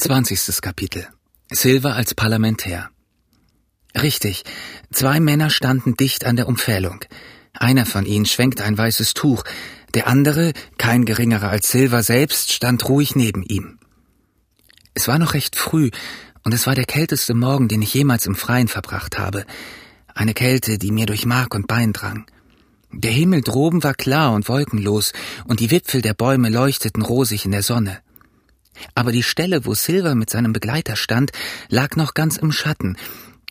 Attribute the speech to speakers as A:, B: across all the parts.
A: Zwanzigstes Kapitel Silver als Parlamentär Richtig, zwei Männer standen dicht an der Umfählung. Einer von ihnen schwenkte ein weißes Tuch, der andere, kein geringerer als Silver selbst, stand ruhig neben ihm. Es war noch recht früh, und es war der kälteste Morgen, den ich jemals im Freien verbracht habe. Eine Kälte, die mir durch Mark und Bein drang. Der Himmel droben war klar und wolkenlos, und die Wipfel der Bäume leuchteten rosig in der Sonne. Aber die Stelle, wo Silver mit seinem Begleiter stand, lag noch ganz im Schatten,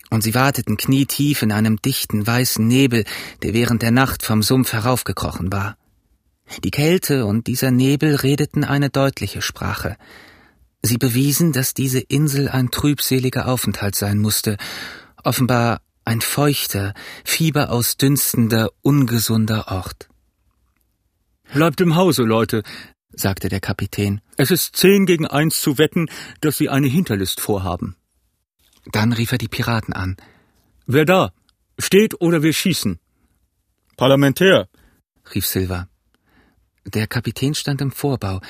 A: und sie warteten knietief in einem dichten weißen Nebel, der während der Nacht vom Sumpf heraufgekrochen war. Die Kälte und dieser Nebel redeten eine deutliche Sprache. Sie bewiesen, dass diese Insel ein trübseliger Aufenthalt sein musste, offenbar ein feuchter, fieberausdünstender, ungesunder Ort.
B: Bleibt im Hause, Leute, sagte der Kapitän. Es ist zehn gegen eins zu wetten, dass Sie eine Hinterlist vorhaben.
A: Dann rief er die Piraten an.
B: Wer da? Steht oder wir schießen?
C: Parlamentär,
A: rief Silva. Der Kapitän stand im Vorbau,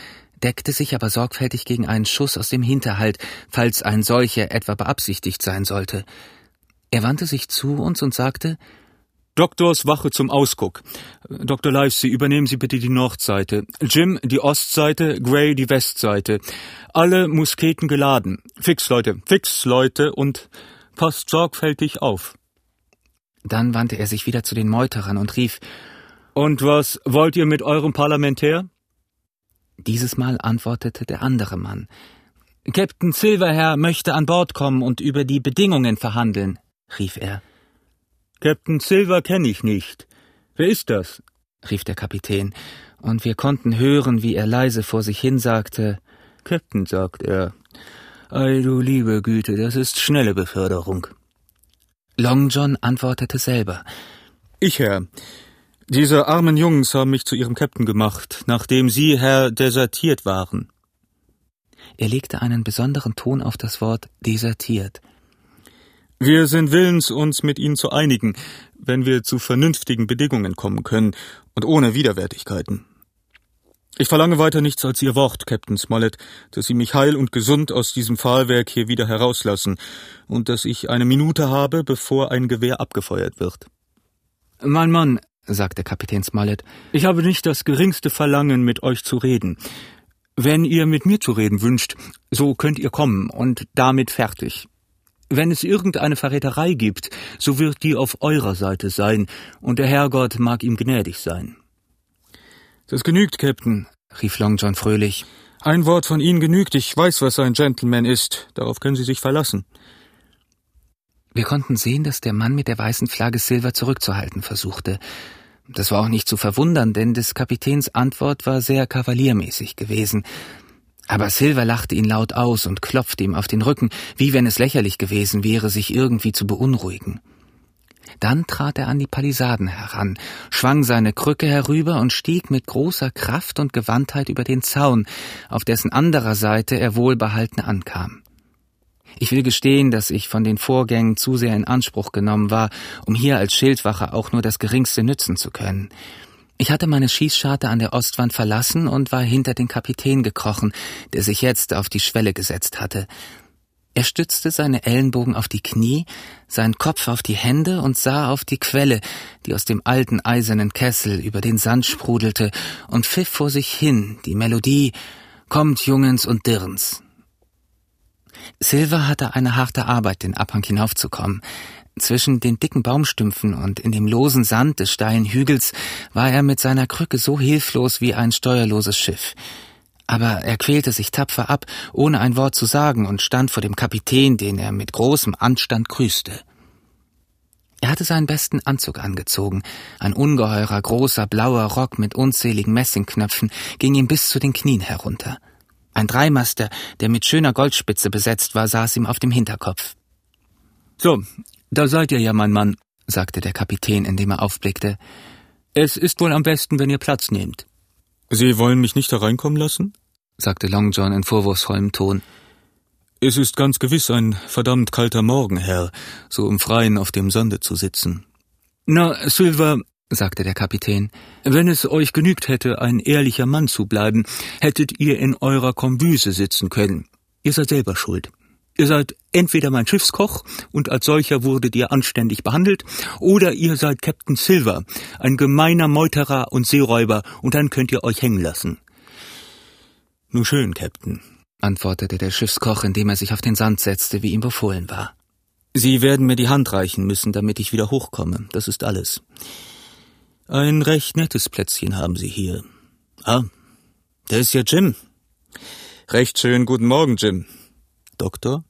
A: deckte sich aber sorgfältig gegen einen Schuss aus dem Hinterhalt, falls ein solcher etwa beabsichtigt sein sollte. Er wandte sich zu uns und sagte
B: Doktors Wache zum Ausguck. Dr. Livesey, übernehmen Sie bitte die Nordseite. Jim die Ostseite, Gray die Westseite. Alle Musketen geladen. Fix, Leute, fix, Leute, und passt sorgfältig auf.
A: Dann wandte er sich wieder zu den Meuterern und rief
B: Und was wollt ihr mit eurem Parlamentär?
A: Dieses Mal antwortete der andere Mann. Captain Silverhair möchte an Bord kommen und über die Bedingungen verhandeln, rief er.
B: Captain Silver kenne ich nicht. Wer ist das?
A: rief der Kapitän, und wir konnten hören, wie er leise vor sich hin sagte
B: Captain, sagt er. Ei, du liebe Güte, das ist schnelle Beförderung.
A: Long John antwortete selber.
C: Ich, Herr. Diese armen Jungs haben mich zu ihrem Captain gemacht, nachdem Sie, Herr, desertiert waren.
A: Er legte einen besonderen Ton auf das Wort desertiert.
C: Wir sind willens, uns mit Ihnen zu einigen, wenn wir zu vernünftigen Bedingungen kommen können und ohne Widerwärtigkeiten. Ich verlange weiter nichts als Ihr Wort, Captain Smollett, dass Sie mich heil und gesund aus diesem Pfahlwerk hier wieder herauslassen und dass ich eine Minute habe, bevor ein Gewehr abgefeuert wird.
B: Mein Mann, sagte Kapitän Smollett, ich habe nicht das geringste Verlangen, mit euch zu reden. Wenn ihr mit mir zu reden wünscht, so könnt ihr kommen und damit fertig. Wenn es irgendeine Verräterei gibt, so wird die auf eurer Seite sein, und der Herrgott mag ihm gnädig sein.
C: Das genügt, Captain, rief Long John fröhlich. Ein Wort von Ihnen genügt, ich weiß, was ein Gentleman ist, darauf können Sie sich verlassen.
A: Wir konnten sehen, dass der Mann mit der weißen Flagge Silver zurückzuhalten versuchte. Das war auch nicht zu verwundern, denn des Kapitäns Antwort war sehr kavaliermäßig gewesen. Aber Silver lachte ihn laut aus und klopfte ihm auf den Rücken, wie wenn es lächerlich gewesen wäre, sich irgendwie zu beunruhigen. Dann trat er an die Palisaden heran, schwang seine Krücke herüber und stieg mit großer Kraft und Gewandtheit über den Zaun, auf dessen anderer Seite er wohlbehalten ankam. Ich will gestehen, dass ich von den Vorgängen zu sehr in Anspruch genommen war, um hier als Schildwache auch nur das geringste nützen zu können. Ich hatte meine Schießscharte an der Ostwand verlassen und war hinter den Kapitän gekrochen, der sich jetzt auf die Schwelle gesetzt hatte. Er stützte seine Ellenbogen auf die Knie, seinen Kopf auf die Hände und sah auf die Quelle, die aus dem alten eisernen Kessel über den Sand sprudelte, und pfiff vor sich hin die Melodie Kommt, Jungens und Dirns. Silver hatte eine harte Arbeit, den Abhang hinaufzukommen. Zwischen den dicken Baumstümpfen und in dem losen Sand des steilen Hügels war er mit seiner Krücke so hilflos wie ein steuerloses Schiff. Aber er quälte sich tapfer ab, ohne ein Wort zu sagen, und stand vor dem Kapitän, den er mit großem Anstand grüßte. Er hatte seinen besten Anzug angezogen. Ein ungeheurer, großer, blauer Rock mit unzähligen Messingknöpfen ging ihm bis zu den Knien herunter. Ein Dreimaster, der mit schöner Goldspitze besetzt war, saß ihm auf dem Hinterkopf.
B: So, da seid ihr ja, mein Mann, sagte der Kapitän, indem er aufblickte. Es ist wohl am besten, wenn ihr Platz nehmt.
C: Sie wollen mich nicht hereinkommen lassen?
A: sagte Long John in vorwurfsvollem Ton.
C: Es ist ganz gewiss ein verdammt kalter Morgen, Herr, so im Freien auf dem Sande zu sitzen.
B: Na, Silver, sagte der Kapitän, wenn es euch genügt hätte, ein ehrlicher Mann zu bleiben, hättet ihr in eurer Kombüse sitzen können.
D: Ihr seid selber schuld. Ihr seid entweder mein Schiffskoch und als solcher wurdet ihr anständig behandelt, oder ihr seid Captain Silver, ein gemeiner Meuterer und Seeräuber, und dann könnt ihr euch hängen lassen. Nun schön, Captain, antwortete der Schiffskoch, indem er sich auf den Sand setzte, wie ihm befohlen war. Sie werden mir die Hand reichen müssen, damit ich wieder hochkomme. Das ist alles. Ein recht nettes Plätzchen haben Sie hier. Ah, da ist ja Jim.
A: Recht schön guten Morgen, Jim.
D: Doktor?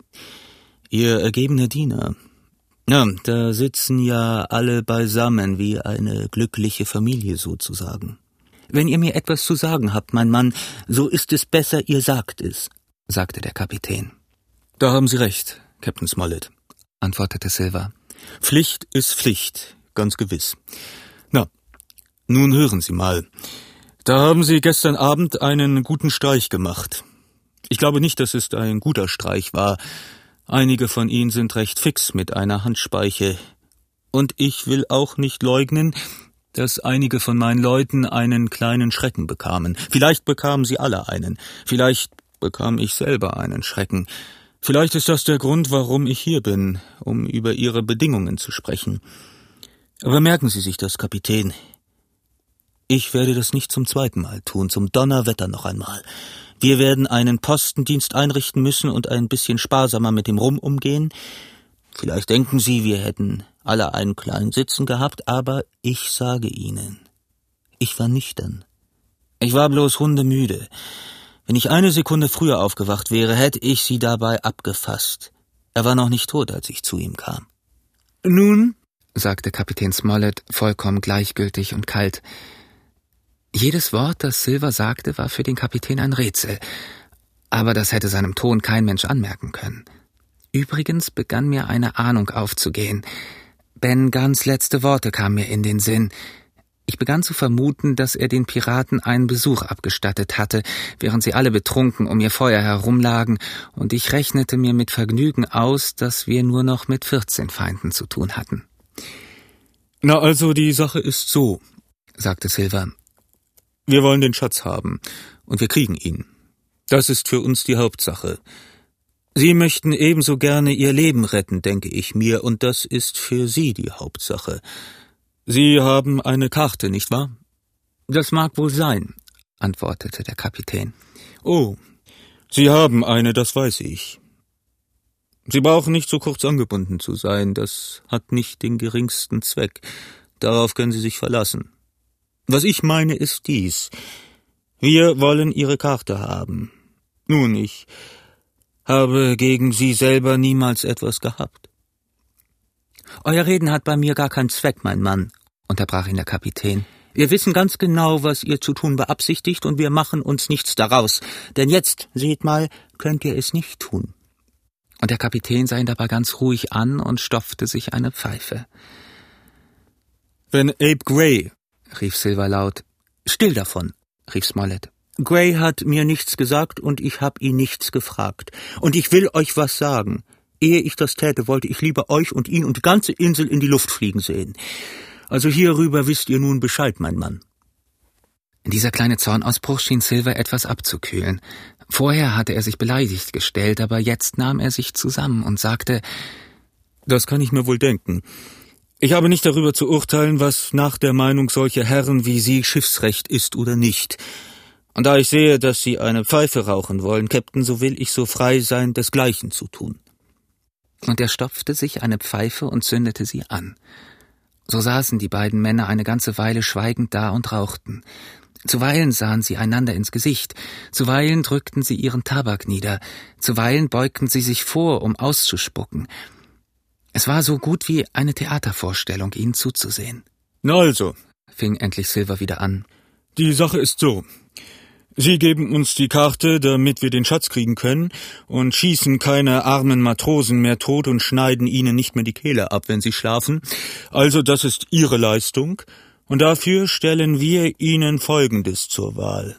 D: Ihr ergebener Diener. Ja, da sitzen ja alle beisammen wie eine glückliche Familie sozusagen. Wenn ihr mir etwas zu sagen habt, mein Mann, so ist es besser, ihr sagt es, sagte der Kapitän.
A: Da haben Sie recht, Captain Smollett,
D: antwortete Silver.
A: Pflicht ist Pflicht, ganz gewiss. Na, nun hören Sie mal. Da haben Sie gestern Abend einen guten Streich gemacht. Ich glaube nicht, dass es ein guter Streich war. Einige von Ihnen sind recht fix mit einer Handspeiche. Und ich will auch nicht leugnen, dass einige von meinen Leuten einen kleinen Schrecken bekamen. Vielleicht bekamen sie alle einen. Vielleicht bekam ich selber einen Schrecken. Vielleicht ist das der Grund, warum ich hier bin, um über Ihre Bedingungen zu sprechen. Aber merken Sie sich das, Kapitän. Ich werde das nicht zum zweiten Mal tun, zum Donnerwetter noch einmal. Wir werden einen Postendienst einrichten müssen und ein bisschen sparsamer mit dem Rum umgehen. Vielleicht denken Sie, wir hätten alle einen kleinen Sitzen gehabt, aber ich sage Ihnen, ich war nüchtern. Ich war bloß hundemüde. Wenn ich eine Sekunde früher aufgewacht wäre, hätte ich Sie dabei abgefasst. Er war noch nicht tot, als ich zu ihm kam.
C: Nun, sagte Kapitän Smollett vollkommen gleichgültig und kalt, jedes Wort, das Silver sagte, war für den Kapitän ein Rätsel, aber das hätte seinem Ton kein Mensch anmerken können. Übrigens begann mir eine Ahnung aufzugehen. Ben Guns letzte Worte kamen mir in den Sinn. Ich begann zu vermuten, dass er den Piraten einen Besuch abgestattet hatte, während sie alle betrunken um ihr Feuer herumlagen, und ich rechnete mir mit Vergnügen aus, dass wir nur noch mit vierzehn Feinden zu tun hatten.
A: Na also, die Sache ist so, sagte Silver. Wir wollen den Schatz haben, und wir kriegen ihn. Das ist für uns die Hauptsache. Sie möchten ebenso gerne Ihr Leben retten, denke ich mir, und das ist für Sie die Hauptsache. Sie haben eine Karte, nicht wahr?
D: Das mag wohl sein, antwortete der Kapitän.
A: Oh, Sie haben eine, das weiß ich. Sie brauchen nicht so kurz angebunden zu sein, das hat nicht den geringsten Zweck. Darauf können Sie sich verlassen. Was ich meine, ist dies. Wir wollen Ihre Karte haben. Nun, ich habe gegen Sie selber niemals etwas gehabt.
D: Euer Reden hat bei mir gar keinen Zweck, mein Mann, unterbrach ihn der Kapitän. Wir wissen ganz genau, was ihr zu tun beabsichtigt, und wir machen uns nichts daraus. Denn jetzt, seht mal, könnt ihr es nicht tun.
C: Und der Kapitän sah ihn dabei ganz ruhig an und stopfte sich eine Pfeife.
A: Wenn Abe Gray
C: rief Silver laut.
D: Still davon, rief Smollett. Gray hat mir nichts gesagt und ich hab ihn nichts gefragt. Und ich will euch was sagen. Ehe ich das täte, wollte ich lieber euch und ihn und die ganze Insel in die Luft fliegen sehen. Also hierüber wisst ihr nun Bescheid, mein Mann.
C: Dieser kleine Zornausbruch schien Silver etwas abzukühlen. Vorher hatte er sich beleidigt gestellt, aber jetzt nahm er sich zusammen und sagte
A: Das kann ich mir wohl denken. Ich habe nicht darüber zu urteilen, was nach der Meinung solcher Herren wie Sie Schiffsrecht ist oder nicht. Und da ich sehe, dass Sie eine Pfeife rauchen wollen, Captain, so will ich so frei sein, desgleichen zu tun.
C: Und er stopfte sich eine Pfeife und zündete sie an. So saßen die beiden Männer eine ganze Weile schweigend da und rauchten. Zuweilen sahen sie einander ins Gesicht, zuweilen drückten sie ihren Tabak nieder, zuweilen beugten sie sich vor, um auszuspucken. Es war so gut wie eine Theatervorstellung, ihnen zuzusehen.
A: Na also,
C: fing endlich Silver wieder an.
A: Die Sache ist so. Sie geben uns die Karte, damit wir den Schatz kriegen können, und schießen keine armen Matrosen mehr tot und schneiden ihnen nicht mehr die Kehle ab, wenn sie schlafen. Also das ist Ihre Leistung, und dafür stellen wir Ihnen Folgendes zur Wahl.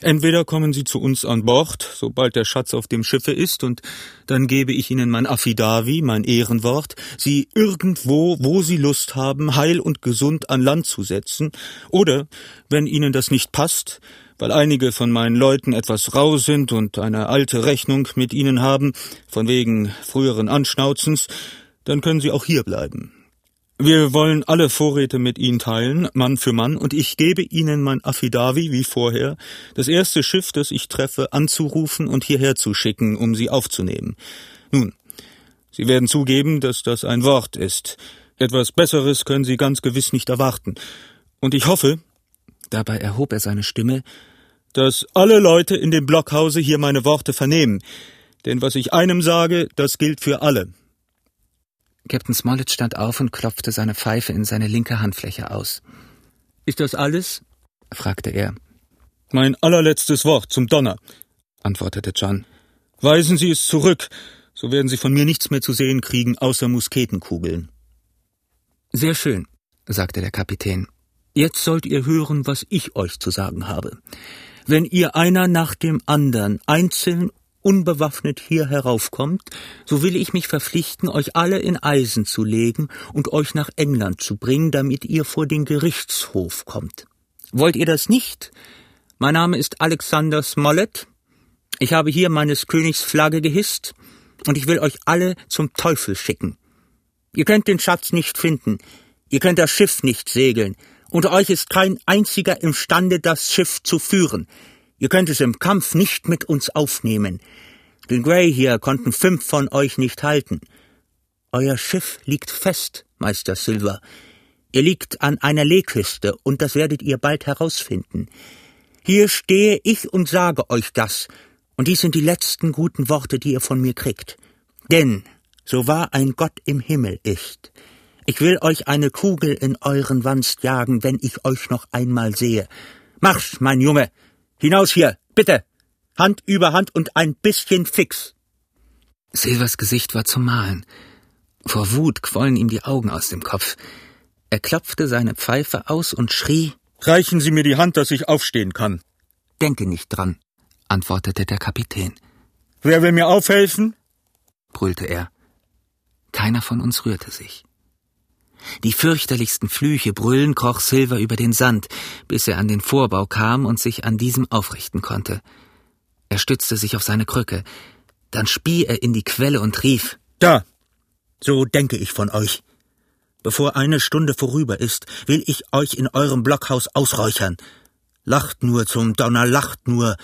A: Entweder kommen Sie zu uns an Bord, sobald der Schatz auf dem Schiffe ist, und dann gebe ich Ihnen mein Affidavi, mein Ehrenwort, Sie irgendwo, wo Sie Lust haben, heil und gesund an Land zu setzen, oder, wenn Ihnen das nicht passt,
C: weil einige von meinen Leuten etwas rau sind und eine alte Rechnung mit ihnen haben, von wegen früheren Anschnauzens, dann können sie auch hier bleiben. Wir wollen alle Vorräte mit Ihnen teilen, Mann für Mann, und ich gebe Ihnen mein Affidavi, wie vorher, das erste Schiff, das ich treffe, anzurufen und hierher zu schicken, um Sie aufzunehmen. Nun, Sie werden zugeben, dass das ein Wort ist. Etwas Besseres können Sie ganz gewiss nicht erwarten. Und ich hoffe, dabei erhob er seine Stimme, dass alle Leute in dem Blockhause hier meine Worte vernehmen. Denn was ich einem sage, das gilt für alle.
E: Captain Smollett stand auf und klopfte seine Pfeife in seine linke Handfläche aus.
A: Ist das alles?
E: fragte er.
C: Mein allerletztes Wort zum Donner, antwortete John. Weisen Sie es zurück, so werden Sie von mir nichts mehr zu sehen kriegen, außer Musketenkugeln.
A: Sehr schön, sagte der Kapitän. Jetzt sollt ihr hören, was ich euch zu sagen habe. Wenn ihr einer nach dem andern einzeln unbewaffnet hier heraufkommt, so will ich mich verpflichten, euch alle in Eisen zu legen und euch nach England zu bringen, damit ihr vor den Gerichtshof kommt. Wollt ihr das nicht? Mein Name ist Alexander Smollett. Ich habe hier meines Königs Flagge gehisst, und ich will euch alle zum Teufel schicken. Ihr könnt den Schatz nicht finden, ihr könnt das Schiff nicht segeln, unter euch ist kein einziger imstande, das Schiff zu führen. Ihr könnt es im Kampf nicht mit uns aufnehmen. Den Grey hier konnten fünf von euch nicht halten. Euer Schiff liegt fest, Meister Silver. Ihr liegt an einer Lehküste, und das werdet ihr bald herausfinden. Hier stehe ich und sage euch das, und dies sind die letzten guten Worte, die ihr von mir kriegt. Denn, so wahr ein Gott im Himmel ist, ich will euch eine Kugel in euren Wanst jagen, wenn ich euch noch einmal sehe. Marsch, mein Junge, Hinaus hier, bitte! Hand über Hand und ein bisschen fix!
E: Silvers Gesicht war zum Malen. Vor Wut quollen ihm die Augen aus dem Kopf. Er klopfte seine Pfeife aus und schrie
C: Reichen Sie mir die Hand, dass ich aufstehen kann.
E: Denke nicht dran, antwortete der Kapitän.
C: Wer will mir aufhelfen?
E: brüllte er. Keiner von uns rührte sich. Die fürchterlichsten Flüche brüllen kroch Silver über den Sand, bis er an den Vorbau kam und sich an diesem aufrichten konnte. Er stützte sich auf seine Krücke. Dann spie er in die Quelle und rief
A: Da. So denke ich von euch. Bevor eine Stunde vorüber ist, will ich euch in eurem Blockhaus ausräuchern. Lacht nur zum Donner, lacht nur.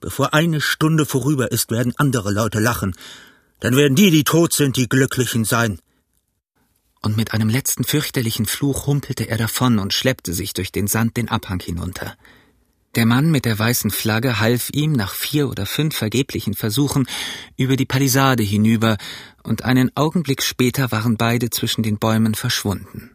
A: Bevor eine Stunde vorüber ist, werden andere Leute lachen. Dann werden die, die tot sind, die Glücklichen sein
E: und mit einem letzten fürchterlichen Fluch humpelte er davon und schleppte sich durch den Sand den Abhang hinunter. Der Mann mit der weißen Flagge half ihm nach vier oder fünf vergeblichen Versuchen über die Palisade hinüber, und einen Augenblick später waren beide zwischen den Bäumen verschwunden.